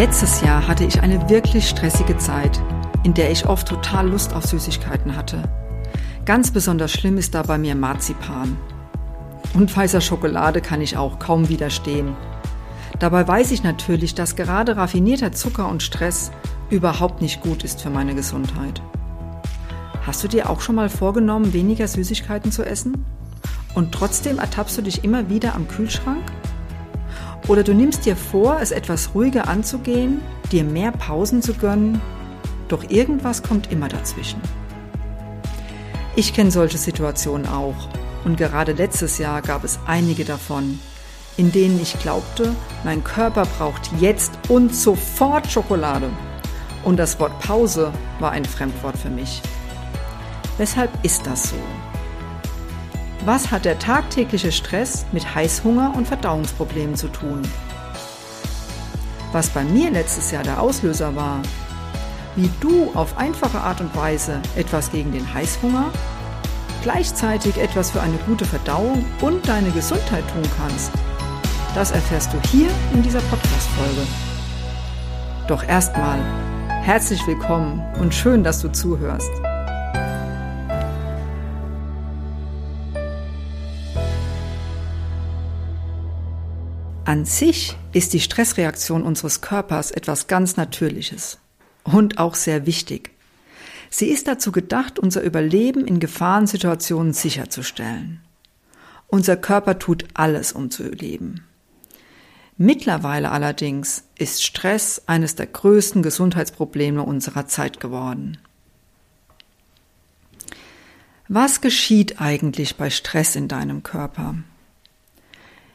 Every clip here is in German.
Letztes Jahr hatte ich eine wirklich stressige Zeit, in der ich oft total Lust auf Süßigkeiten hatte. Ganz besonders schlimm ist da bei mir Marzipan. Und weißer Schokolade kann ich auch kaum widerstehen. Dabei weiß ich natürlich, dass gerade raffinierter Zucker und Stress überhaupt nicht gut ist für meine Gesundheit. Hast du dir auch schon mal vorgenommen, weniger Süßigkeiten zu essen? Und trotzdem ertappst du dich immer wieder am Kühlschrank? Oder du nimmst dir vor, es etwas ruhiger anzugehen, dir mehr Pausen zu gönnen, doch irgendwas kommt immer dazwischen. Ich kenne solche Situationen auch und gerade letztes Jahr gab es einige davon, in denen ich glaubte, mein Körper braucht jetzt und sofort Schokolade. Und das Wort Pause war ein Fremdwort für mich. Weshalb ist das so? Was hat der tagtägliche Stress mit Heißhunger und Verdauungsproblemen zu tun? Was bei mir letztes Jahr der Auslöser war, wie du auf einfache Art und Weise etwas gegen den Heißhunger, gleichzeitig etwas für eine gute Verdauung und deine Gesundheit tun kannst, das erfährst du hier in dieser Podcast-Folge. Doch erstmal herzlich willkommen und schön, dass du zuhörst. An sich ist die Stressreaktion unseres Körpers etwas ganz Natürliches und auch sehr wichtig. Sie ist dazu gedacht, unser Überleben in Gefahrensituationen sicherzustellen. Unser Körper tut alles, um zu überleben. Mittlerweile allerdings ist Stress eines der größten Gesundheitsprobleme unserer Zeit geworden. Was geschieht eigentlich bei Stress in deinem Körper?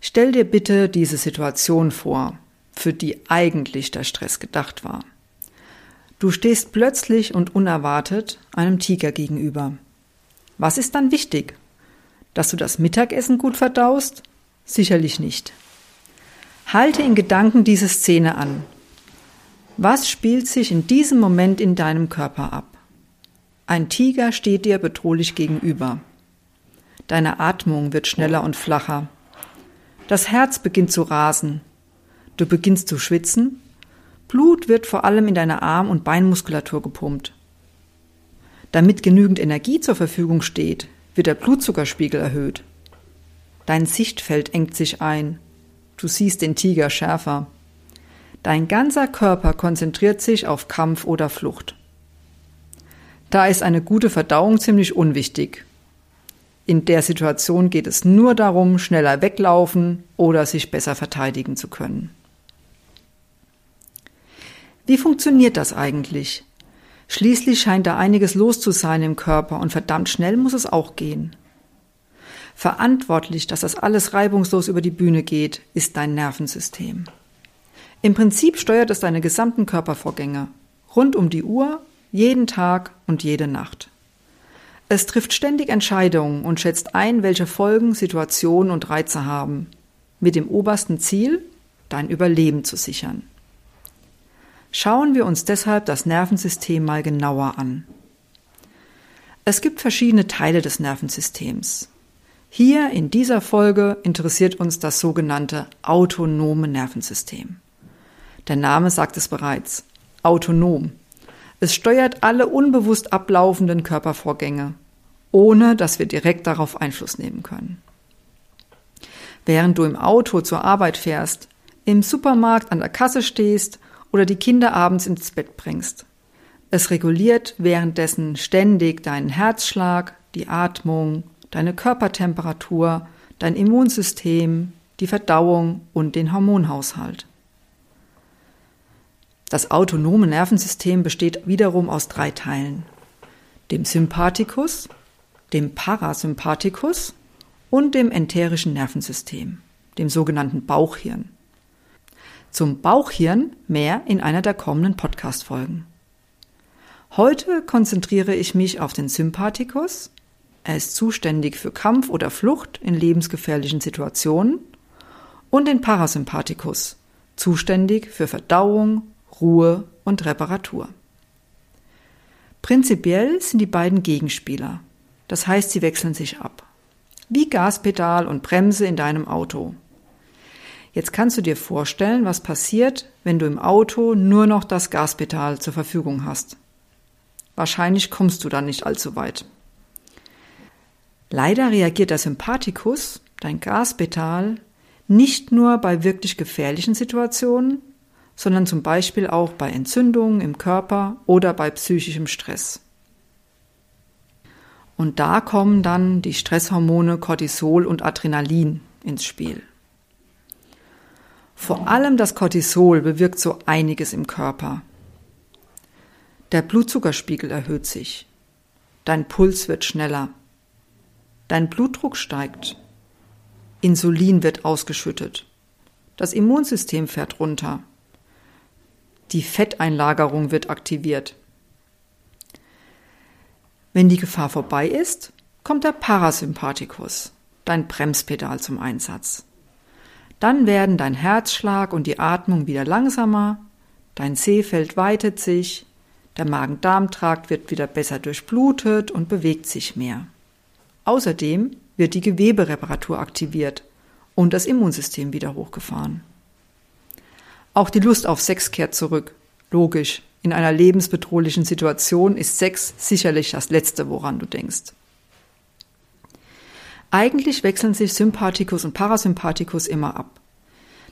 Stell dir bitte diese Situation vor, für die eigentlich der Stress gedacht war. Du stehst plötzlich und unerwartet einem Tiger gegenüber. Was ist dann wichtig? Dass du das Mittagessen gut verdaust? Sicherlich nicht. Halte in Gedanken diese Szene an. Was spielt sich in diesem Moment in deinem Körper ab? Ein Tiger steht dir bedrohlich gegenüber. Deine Atmung wird schneller und flacher. Das Herz beginnt zu rasen. Du beginnst zu schwitzen. Blut wird vor allem in deine Arm- und Beinmuskulatur gepumpt. Damit genügend Energie zur Verfügung steht, wird der Blutzuckerspiegel erhöht. Dein Sichtfeld engt sich ein. Du siehst den Tiger schärfer. Dein ganzer Körper konzentriert sich auf Kampf oder Flucht. Da ist eine gute Verdauung ziemlich unwichtig. In der Situation geht es nur darum, schneller weglaufen oder sich besser verteidigen zu können. Wie funktioniert das eigentlich? Schließlich scheint da einiges los zu sein im Körper und verdammt schnell muss es auch gehen. Verantwortlich, dass das alles reibungslos über die Bühne geht, ist dein Nervensystem. Im Prinzip steuert es deine gesamten Körpervorgänge, rund um die Uhr, jeden Tag und jede Nacht. Es trifft ständig Entscheidungen und schätzt ein, welche Folgen Situationen und Reize haben, mit dem obersten Ziel, dein Überleben zu sichern. Schauen wir uns deshalb das Nervensystem mal genauer an. Es gibt verschiedene Teile des Nervensystems. Hier in dieser Folge interessiert uns das sogenannte autonome Nervensystem. Der Name sagt es bereits. Autonom. Es steuert alle unbewusst ablaufenden Körpervorgänge, ohne dass wir direkt darauf Einfluss nehmen können. Während du im Auto zur Arbeit fährst, im Supermarkt an der Kasse stehst oder die Kinder abends ins Bett bringst. Es reguliert währenddessen ständig deinen Herzschlag, die Atmung, deine Körpertemperatur, dein Immunsystem, die Verdauung und den Hormonhaushalt. Das autonome Nervensystem besteht wiederum aus drei Teilen. Dem Sympathikus, dem Parasympathikus und dem enterischen Nervensystem, dem sogenannten Bauchhirn. Zum Bauchhirn mehr in einer der kommenden Podcast-Folgen. Heute konzentriere ich mich auf den Sympathikus. Er ist zuständig für Kampf oder Flucht in lebensgefährlichen Situationen. Und den Parasympathikus, zuständig für Verdauung, Ruhe und Reparatur. Prinzipiell sind die beiden Gegenspieler. Das heißt, sie wechseln sich ab. Wie Gaspedal und Bremse in deinem Auto. Jetzt kannst du dir vorstellen, was passiert, wenn du im Auto nur noch das Gaspedal zur Verfügung hast. Wahrscheinlich kommst du dann nicht allzu weit. Leider reagiert der Sympathikus, dein Gaspedal, nicht nur bei wirklich gefährlichen Situationen, sondern zum Beispiel auch bei Entzündungen im Körper oder bei psychischem Stress. Und da kommen dann die Stresshormone Cortisol und Adrenalin ins Spiel. Vor allem das Cortisol bewirkt so einiges im Körper. Der Blutzuckerspiegel erhöht sich. Dein Puls wird schneller. Dein Blutdruck steigt. Insulin wird ausgeschüttet. Das Immunsystem fährt runter. Die Fetteinlagerung wird aktiviert. Wenn die Gefahr vorbei ist, kommt der Parasympathikus, dein Bremspedal zum Einsatz. Dann werden dein Herzschlag und die Atmung wieder langsamer, dein Sehfeld weitet sich, der Magen-Darm-Trakt wird wieder besser durchblutet und bewegt sich mehr. Außerdem wird die Gewebereparatur aktiviert und das Immunsystem wieder hochgefahren. Auch die Lust auf Sex kehrt zurück. Logisch, in einer lebensbedrohlichen Situation ist Sex sicherlich das Letzte, woran du denkst. Eigentlich wechseln sich Sympathikus und Parasympathikus immer ab.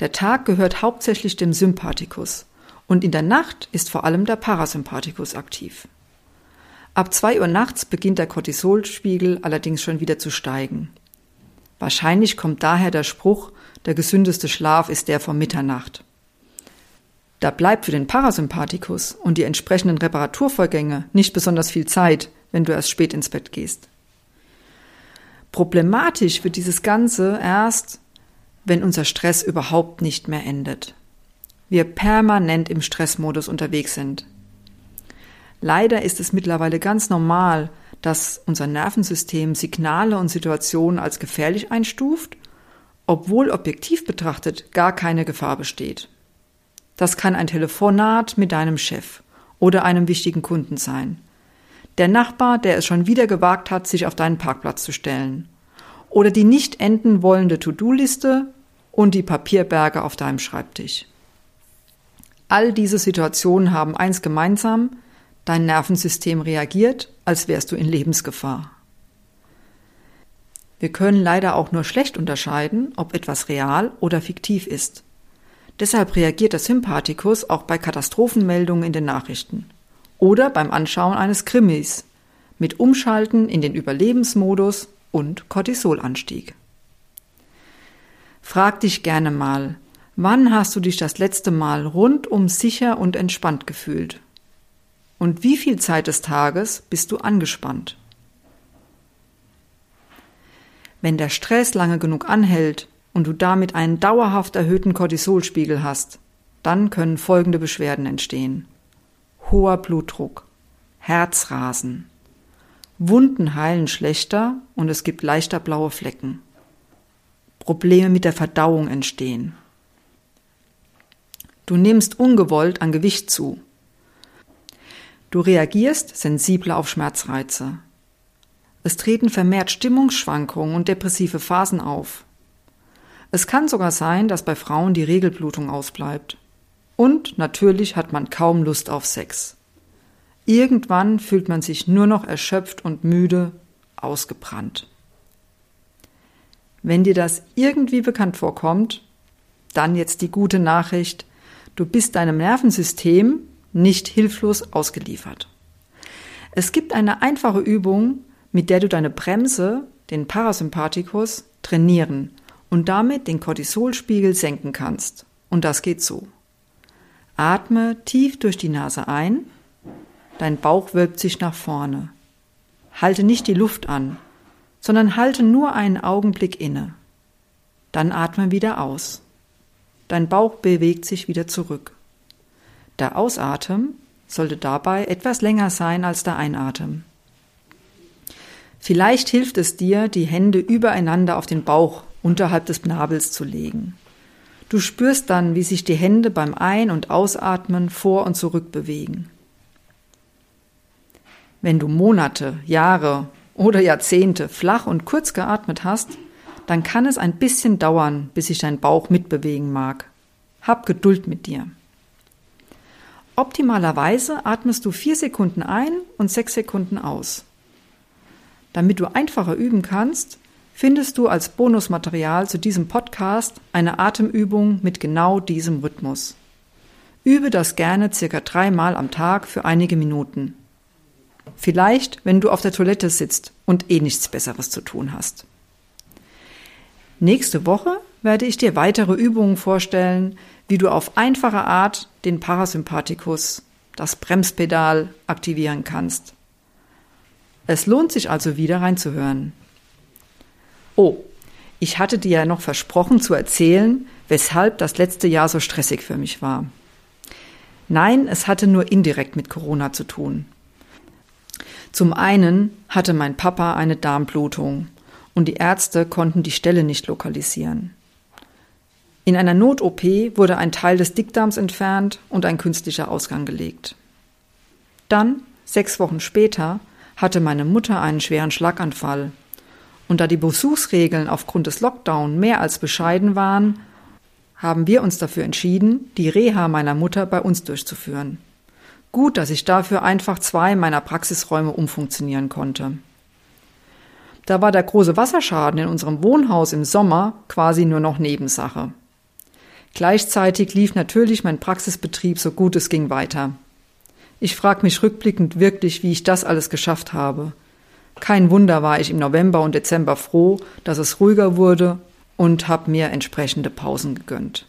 Der Tag gehört hauptsächlich dem Sympathikus und in der Nacht ist vor allem der Parasympathikus aktiv. Ab zwei Uhr nachts beginnt der Cortisolspiegel allerdings schon wieder zu steigen. Wahrscheinlich kommt daher der Spruch, der gesündeste Schlaf ist der vor Mitternacht. Da bleibt für den Parasympathikus und die entsprechenden Reparaturvorgänge nicht besonders viel Zeit, wenn du erst spät ins Bett gehst. Problematisch wird dieses Ganze erst, wenn unser Stress überhaupt nicht mehr endet. Wir permanent im Stressmodus unterwegs sind. Leider ist es mittlerweile ganz normal, dass unser Nervensystem Signale und Situationen als gefährlich einstuft, obwohl objektiv betrachtet gar keine Gefahr besteht. Das kann ein Telefonat mit deinem Chef oder einem wichtigen Kunden sein. Der Nachbar, der es schon wieder gewagt hat, sich auf deinen Parkplatz zu stellen. Oder die nicht enden wollende To-Do-Liste und die Papierberge auf deinem Schreibtisch. All diese Situationen haben eins gemeinsam, Dein Nervensystem reagiert, als wärst du in Lebensgefahr. Wir können leider auch nur schlecht unterscheiden, ob etwas real oder fiktiv ist. Deshalb reagiert der Sympathikus auch bei Katastrophenmeldungen in den Nachrichten oder beim Anschauen eines Krimis mit Umschalten in den Überlebensmodus und Cortisolanstieg. Frag dich gerne mal, wann hast du dich das letzte Mal rundum sicher und entspannt gefühlt? Und wie viel Zeit des Tages bist du angespannt? Wenn der Stress lange genug anhält und du damit einen dauerhaft erhöhten Cortisolspiegel hast, dann können folgende Beschwerden entstehen. Hoher Blutdruck, Herzrasen, Wunden heilen schlechter und es gibt leichter blaue Flecken. Probleme mit der Verdauung entstehen. Du nimmst ungewollt an Gewicht zu. Du reagierst sensibler auf Schmerzreize. Es treten vermehrt Stimmungsschwankungen und depressive Phasen auf. Es kann sogar sein, dass bei Frauen die Regelblutung ausbleibt. Und natürlich hat man kaum Lust auf Sex. Irgendwann fühlt man sich nur noch erschöpft und müde, ausgebrannt. Wenn dir das irgendwie bekannt vorkommt, dann jetzt die gute Nachricht, du bist deinem Nervensystem nicht hilflos ausgeliefert. Es gibt eine einfache Übung, mit der du deine Bremse, den Parasympathikus, trainieren und damit den Cortisolspiegel senken kannst. Und das geht so. Atme tief durch die Nase ein, dein Bauch wölbt sich nach vorne. Halte nicht die Luft an, sondern halte nur einen Augenblick inne. Dann atme wieder aus. Dein Bauch bewegt sich wieder zurück. Der Ausatmen sollte dabei etwas länger sein als der Einatmen. Vielleicht hilft es dir, die Hände übereinander auf den Bauch unterhalb des Nabels zu legen. Du spürst dann, wie sich die Hände beim Ein- und Ausatmen vor und zurück bewegen. Wenn du Monate, Jahre oder Jahrzehnte flach und kurz geatmet hast, dann kann es ein bisschen dauern, bis sich dein Bauch mitbewegen mag. Hab Geduld mit dir. Optimalerweise atmest du vier Sekunden ein und sechs Sekunden aus. Damit du einfacher üben kannst, findest du als Bonusmaterial zu diesem Podcast eine Atemübung mit genau diesem Rhythmus. Übe das gerne circa dreimal am Tag für einige Minuten. Vielleicht, wenn du auf der Toilette sitzt und eh nichts Besseres zu tun hast. Nächste Woche werde ich dir weitere Übungen vorstellen, wie du auf einfache Art den Parasympathikus, das Bremspedal, aktivieren kannst. Es lohnt sich also wieder reinzuhören. Oh, ich hatte dir ja noch versprochen zu erzählen, weshalb das letzte Jahr so stressig für mich war. Nein, es hatte nur indirekt mit Corona zu tun. Zum einen hatte mein Papa eine Darmblutung und die Ärzte konnten die Stelle nicht lokalisieren. In einer Not-OP wurde ein Teil des Dickdarms entfernt und ein künstlicher Ausgang gelegt. Dann, sechs Wochen später, hatte meine Mutter einen schweren Schlaganfall. Und da die Besuchsregeln aufgrund des Lockdown mehr als bescheiden waren, haben wir uns dafür entschieden, die Reha meiner Mutter bei uns durchzuführen. Gut, dass ich dafür einfach zwei meiner Praxisräume umfunktionieren konnte. Da war der große Wasserschaden in unserem Wohnhaus im Sommer quasi nur noch Nebensache. Gleichzeitig lief natürlich mein Praxisbetrieb so gut es ging weiter. Ich frage mich rückblickend wirklich, wie ich das alles geschafft habe. Kein Wunder war ich im November und Dezember froh, dass es ruhiger wurde und habe mir entsprechende Pausen gegönnt.